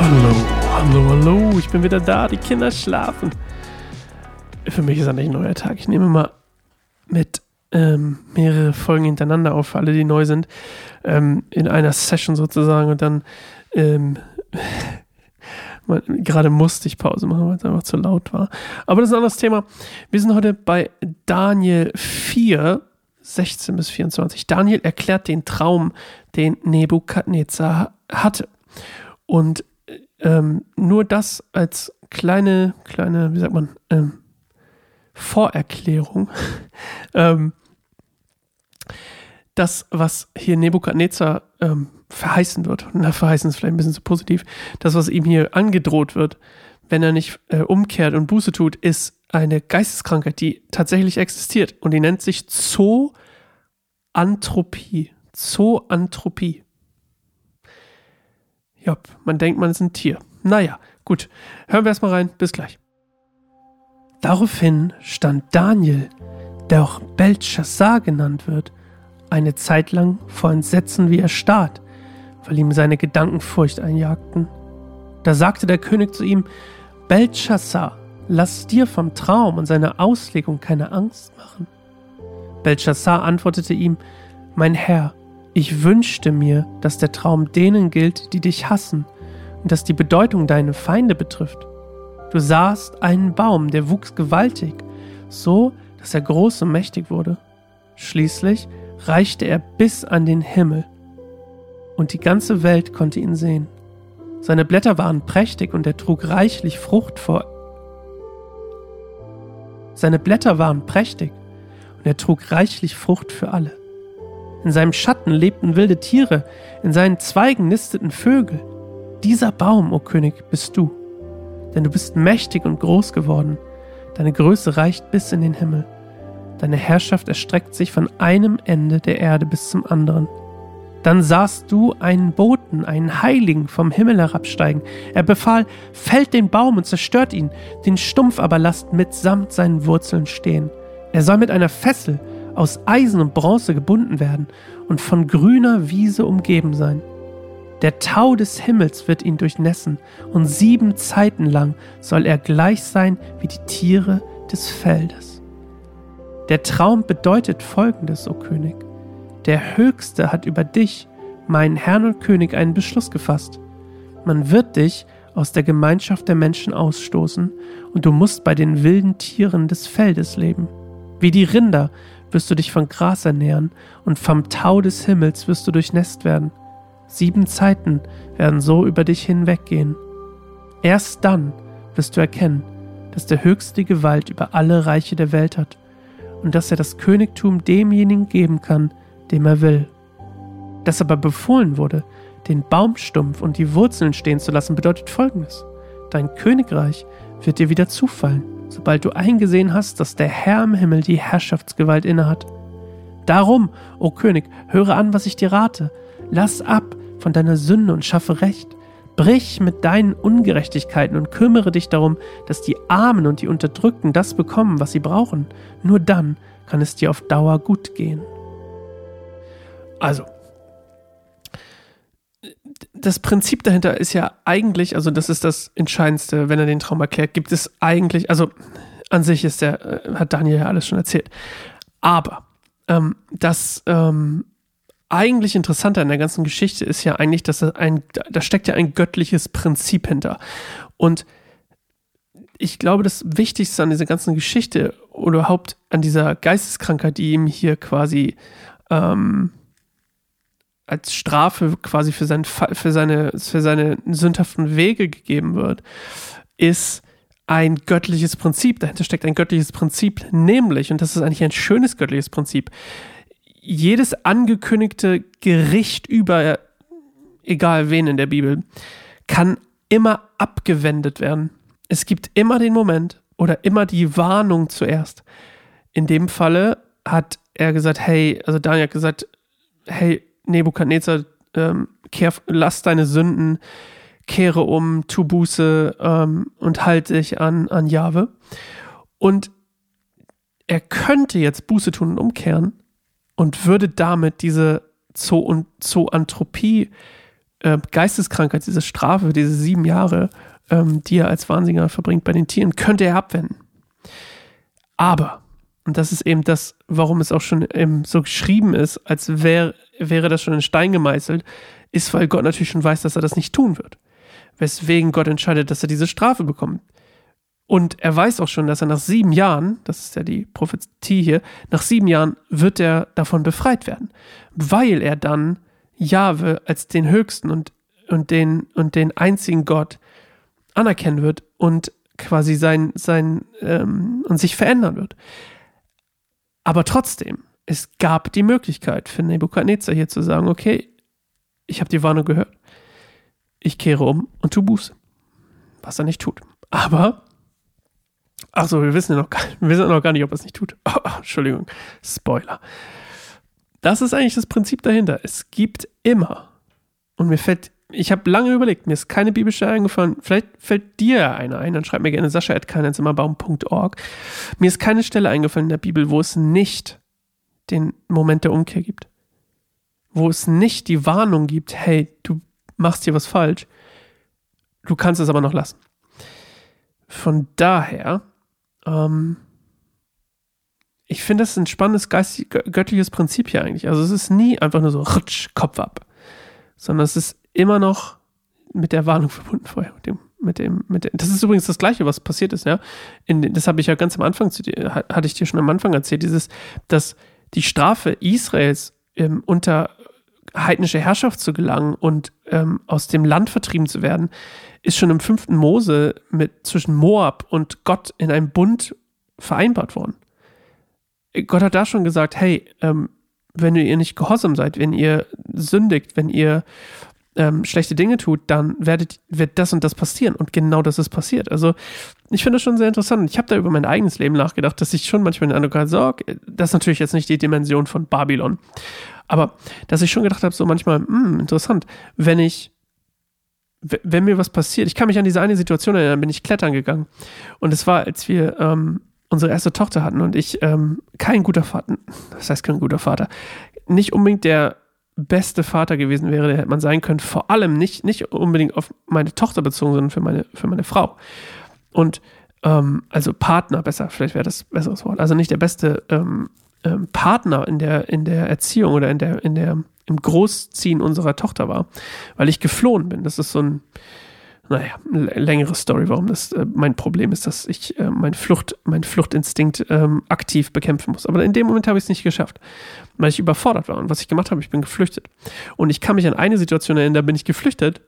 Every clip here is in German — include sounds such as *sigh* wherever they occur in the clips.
Hallo, hallo, hallo, ich bin wieder da, die Kinder schlafen. Für mich ist ein echt neuer Tag. Ich nehme mal mit ähm, mehrere Folgen hintereinander auf, für alle, die neu sind, ähm, in einer Session sozusagen und dann ähm, *laughs* gerade musste ich Pause machen, weil es einfach zu laut war. Aber das ist ein anderes Thema. Wir sind heute bei Daniel 4, 16 bis 24. Daniel erklärt den Traum, den Nebukadnezar hatte. Und ähm, nur das als kleine, kleine, wie sagt man, ähm, Vorerklärung. *laughs* ähm, das, was hier Nebukadnezar ähm, verheißen wird, na, verheißen ist vielleicht ein bisschen zu positiv, das, was ihm hier angedroht wird, wenn er nicht äh, umkehrt und Buße tut, ist eine Geisteskrankheit, die tatsächlich existiert und die nennt sich Zoanthropie. Zoanthropie. Ja, man denkt, man ist ein Tier. Naja, gut. Hören wir erstmal rein. Bis gleich. Daraufhin stand Daniel, der auch Belshazzar genannt wird, eine Zeit lang vor Entsetzen wie erstarrt, weil ihm seine Gedanken Furcht einjagten. Da sagte der König zu ihm, Belshazzar, lass dir vom Traum und seiner Auslegung keine Angst machen. Belshazzar antwortete ihm, Mein Herr, ich wünschte mir, dass der Traum denen gilt, die dich hassen, und dass die Bedeutung deine Feinde betrifft. Du sahst einen Baum, der wuchs gewaltig, so dass er groß und mächtig wurde. Schließlich reichte er bis an den Himmel, und die ganze Welt konnte ihn sehen. Seine Blätter waren prächtig und er trug reichlich Frucht vor. Seine Blätter waren prächtig und er trug reichlich Frucht für alle. In seinem Schatten lebten wilde Tiere, in seinen Zweigen nisteten Vögel. Dieser Baum, o oh König, bist du, denn du bist mächtig und groß geworden. Deine Größe reicht bis in den Himmel. Deine Herrschaft erstreckt sich von einem Ende der Erde bis zum anderen. Dann sahst du einen Boten, einen Heiligen vom Himmel herabsteigen. Er befahl, fällt den Baum und zerstört ihn, den Stumpf aber lasst mitsamt seinen Wurzeln stehen. Er soll mit einer Fessel aus Eisen und Bronze gebunden werden und von grüner Wiese umgeben sein. Der Tau des Himmels wird ihn durchnässen, und sieben Zeiten lang soll er gleich sein wie die Tiere des Feldes. Der Traum bedeutet folgendes, o König. Der Höchste hat über dich, meinen Herrn und König, einen Beschluss gefasst. Man wird dich aus der Gemeinschaft der Menschen ausstoßen, und du musst bei den wilden Tieren des Feldes leben. Wie die Rinder wirst du dich von Gras ernähren, und vom Tau des Himmels wirst du durchnässt werden. Sieben Zeiten werden so über dich hinweggehen. Erst dann wirst du erkennen, dass der Höchste Gewalt über alle Reiche der Welt hat und dass er das Königtum demjenigen geben kann, dem er will. Dass aber befohlen wurde, den Baumstumpf und die Wurzeln stehen zu lassen, bedeutet Folgendes. Dein Königreich wird dir wieder zufallen, sobald du eingesehen hast, dass der Herr im Himmel die Herrschaftsgewalt innehat. Darum, o König, höre an, was ich dir rate. Lass ab von deiner Sünde und schaffe Recht. Brich mit deinen Ungerechtigkeiten und kümmere dich darum, dass die Armen und die Unterdrückten das bekommen, was sie brauchen. Nur dann kann es dir auf Dauer gut gehen. Also, das Prinzip dahinter ist ja eigentlich, also das ist das Entscheidendste, wenn er den Traum erklärt, gibt es eigentlich, also an sich ist der, äh, hat Daniel ja alles schon erzählt. Aber ähm, das ähm, eigentlich Interessante an der ganzen Geschichte ist ja eigentlich, dass da ein, da steckt ja ein göttliches Prinzip hinter. Und ich glaube, das Wichtigste an dieser ganzen Geschichte oder überhaupt an dieser Geisteskrankheit, die ihm hier quasi ähm, als Strafe quasi für, sein, für, seine, für seine sündhaften Wege gegeben wird, ist ein göttliches Prinzip. Dahinter steckt ein göttliches Prinzip, nämlich, und das ist eigentlich ein schönes göttliches Prinzip, jedes angekündigte Gericht über egal wen in der Bibel kann immer abgewendet werden. Es gibt immer den Moment oder immer die Warnung zuerst. In dem Falle hat er gesagt, hey, also Daniel hat gesagt, hey, Nebukadnezar, ähm, kehr, lass deine Sünden, kehre um, tu Buße ähm, und halte dich an, an Jahwe. Und er könnte jetzt Buße tun und umkehren, und würde damit diese Zo Zoanthropie, äh, Geisteskrankheit, diese Strafe, diese sieben Jahre, ähm, die er als Wahnsinniger verbringt bei den Tieren, könnte er abwenden. Aber, und das ist eben das, warum es auch schon so geschrieben ist, als wär, wäre das schon in Stein gemeißelt, ist, weil Gott natürlich schon weiß, dass er das nicht tun wird. Weswegen Gott entscheidet, dass er diese Strafe bekommt. Und er weiß auch schon, dass er nach sieben Jahren, das ist ja die Prophetie hier, nach sieben Jahren wird er davon befreit werden, weil er dann Jahwe als den höchsten und, und, den, und den einzigen Gott anerkennen wird und quasi sein, sein ähm, und sich verändern wird. Aber trotzdem, es gab die Möglichkeit für Nebukadnezar hier zu sagen, okay, ich habe die Warnung gehört, ich kehre um und tu Buße. Was er nicht tut. Aber Achso, wir wissen ja noch, gar, noch gar nicht, ob er es nicht tut. *laughs* Oh, Entschuldigung, Spoiler. Das ist eigentlich das Prinzip dahinter. Es gibt immer, und mir fällt, ich habe lange überlegt, mir ist keine Bibelstelle eingefallen, vielleicht fällt dir eine ein, dann schreib mir gerne sascha.keinenzimmerbaum.org. Mir ist keine Stelle eingefallen in der Bibel, wo es nicht den Moment der Umkehr gibt. Wo es nicht die Warnung gibt, hey, du machst hier was falsch, du kannst es aber noch lassen. Von daher ähm, ich finde, das ein spannendes geistig, göttliches Prinzip hier eigentlich. Also es ist nie einfach nur so rutsch, Kopf ab, sondern es ist immer noch mit der Warnung *laughs* verbunden vorher. Mit dem, mit dem, mit dem. Das ist übrigens das Gleiche, was passiert ist, ja. In, das habe ich ja ganz am Anfang zu dir, hatte ich dir schon am Anfang erzählt, dieses, dass die Strafe Israels ähm, unter heidnische Herrschaft zu gelangen und ähm, aus dem Land vertrieben zu werden, ist schon im fünften Mose mit zwischen Moab und Gott in einem Bund vereinbart worden. Gott hat da schon gesagt, hey, ähm, wenn ihr nicht gehorsam seid, wenn ihr sündigt, wenn ihr ähm, schlechte Dinge tut, dann werdet, wird das und das passieren. Und genau das ist passiert. Also ich finde das schon sehr interessant. Ich habe da über mein eigenes Leben nachgedacht, dass ich schon manchmal den Eindruck hatte, so, okay, das ist natürlich jetzt nicht die Dimension von Babylon. Aber dass ich schon gedacht habe, so manchmal, mh, hm, interessant, wenn ich wenn mir was passiert, ich kann mich an diese eine Situation erinnern, bin ich klettern gegangen. Und es war, als wir ähm, unsere erste Tochter hatten und ich ähm, kein guter Vater, *laughs* das heißt kein guter Vater, nicht unbedingt der beste Vater gewesen wäre, der hätte man sein können, vor allem nicht, nicht unbedingt auf meine Tochter bezogen, sondern für meine, für meine Frau. Und ähm, also Partner, besser, vielleicht wäre das ein besseres Wort. Also nicht der beste ähm, ähm, Partner in der, in der Erziehung oder in der, in der, im Großziehen unserer Tochter war, weil ich geflohen bin. Das ist so ein, naja, längere Story, warum das äh, mein Problem ist, dass ich äh, mein, Flucht, mein Fluchtinstinkt ähm, aktiv bekämpfen muss. Aber in dem Moment habe ich es nicht geschafft, weil ich überfordert war. Und was ich gemacht habe, ich bin geflüchtet. Und ich kann mich an eine Situation erinnern, da bin ich geflüchtet,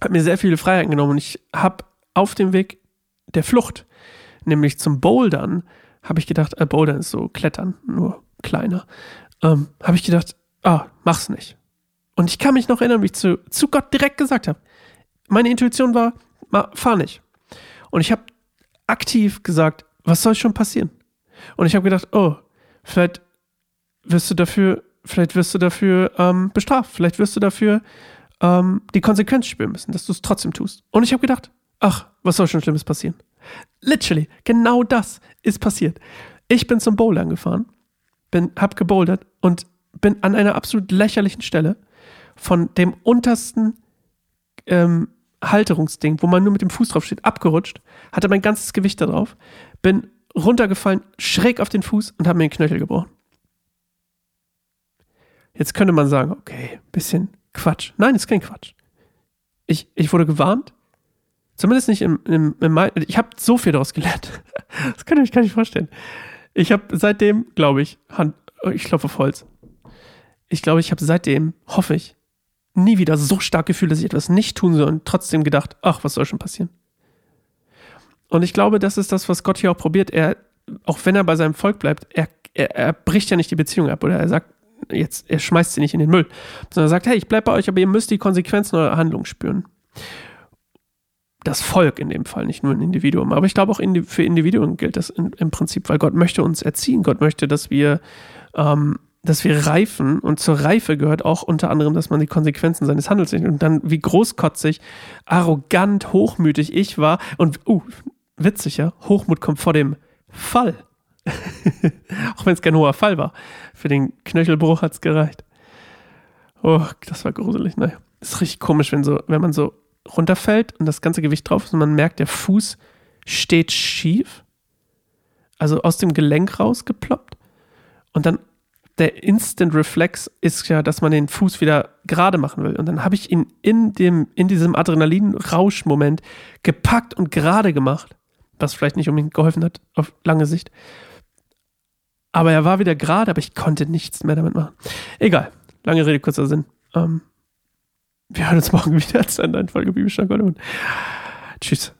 habe mir sehr viele Freiheiten genommen und ich habe auf dem Weg der Flucht, nämlich zum Bouldern, habe ich gedacht, äh, Bouldern ist so Klettern, nur kleiner, ähm, habe ich gedacht, ah, mach's nicht. Und ich kann mich noch erinnern, wie ich zu, zu Gott direkt gesagt habe. Meine Intuition war, fahr nicht. Und ich habe aktiv gesagt, was soll schon passieren? Und ich habe gedacht, oh, vielleicht wirst du dafür, vielleicht wirst du dafür ähm, bestraft, vielleicht wirst du dafür ähm, die Konsequenz spüren müssen, dass du es trotzdem tust. Und ich habe gedacht, ach, was soll schon Schlimmes passieren? Literally, genau das ist passiert. Ich bin zum Bouldern gefahren, bin, hab gebouldert und bin an einer absolut lächerlichen Stelle von dem untersten ähm, Halterungsding, wo man nur mit dem Fuß drauf steht, abgerutscht, hatte mein ganzes Gewicht da drauf, bin runtergefallen, schräg auf den Fuß und habe mir den Knöchel gebrochen. Jetzt könnte man sagen, okay, bisschen Quatsch. Nein, ist kein Quatsch. Ich, ich wurde gewarnt, Zumindest nicht im, im, im Ich habe so viel daraus gelernt. *laughs* Das kann ich mir gar nicht vorstellen. Ich habe seitdem, glaube ich, Hand, ich klopfe auf Holz. Ich glaube, ich habe seitdem, hoffe ich, nie wieder so stark gefühlt, dass ich etwas nicht tun soll und trotzdem gedacht, ach, was soll schon passieren? Und ich glaube, das ist das, was Gott hier auch probiert. Er, auch wenn er bei seinem Volk bleibt, er, er, er bricht ja nicht die Beziehung ab oder er sagt, jetzt, er schmeißt sie nicht in den Müll, sondern er sagt, hey, ich bleibe bei euch, aber ihr müsst die Konsequenzen eurer Handlung spüren das Volk in dem Fall, nicht nur ein Individuum. Aber ich glaube auch für Individuen gilt das im Prinzip, weil Gott möchte uns erziehen. Gott möchte, dass wir, ähm, dass wir reifen und zur Reife gehört auch unter anderem, dass man die Konsequenzen seines Handels sieht. Und dann, wie großkotzig, arrogant, hochmütig ich war und, uh, witzig, ja, Hochmut kommt vor dem Fall. *laughs* Auch wenn es kein hoher Fall war. Für den Knöchelbruch hat es gereicht. Oh, das war gruselig. Naja, ist richtig komisch, wenn, so, wenn man so runterfällt und das ganze Gewicht drauf ist und man merkt, der Fuß steht schief. Also aus dem Gelenk rausgeploppt. Und dann der Instant Reflex ist ja, dass man den Fuß wieder gerade machen will. Und dann habe ich ihn in, dem, in diesem Adrenalin-Rausch-Moment gepackt und gerade gemacht. Was vielleicht nicht unbedingt geholfen hat auf lange Sicht. Aber er war wieder gerade, aber ich konnte nichts mehr damit machen. Egal. Lange Rede, kurzer Sinn. Ähm, wir hören uns morgen *laughs* wieder zu einer neuen Folge Bibelstark Tschüss.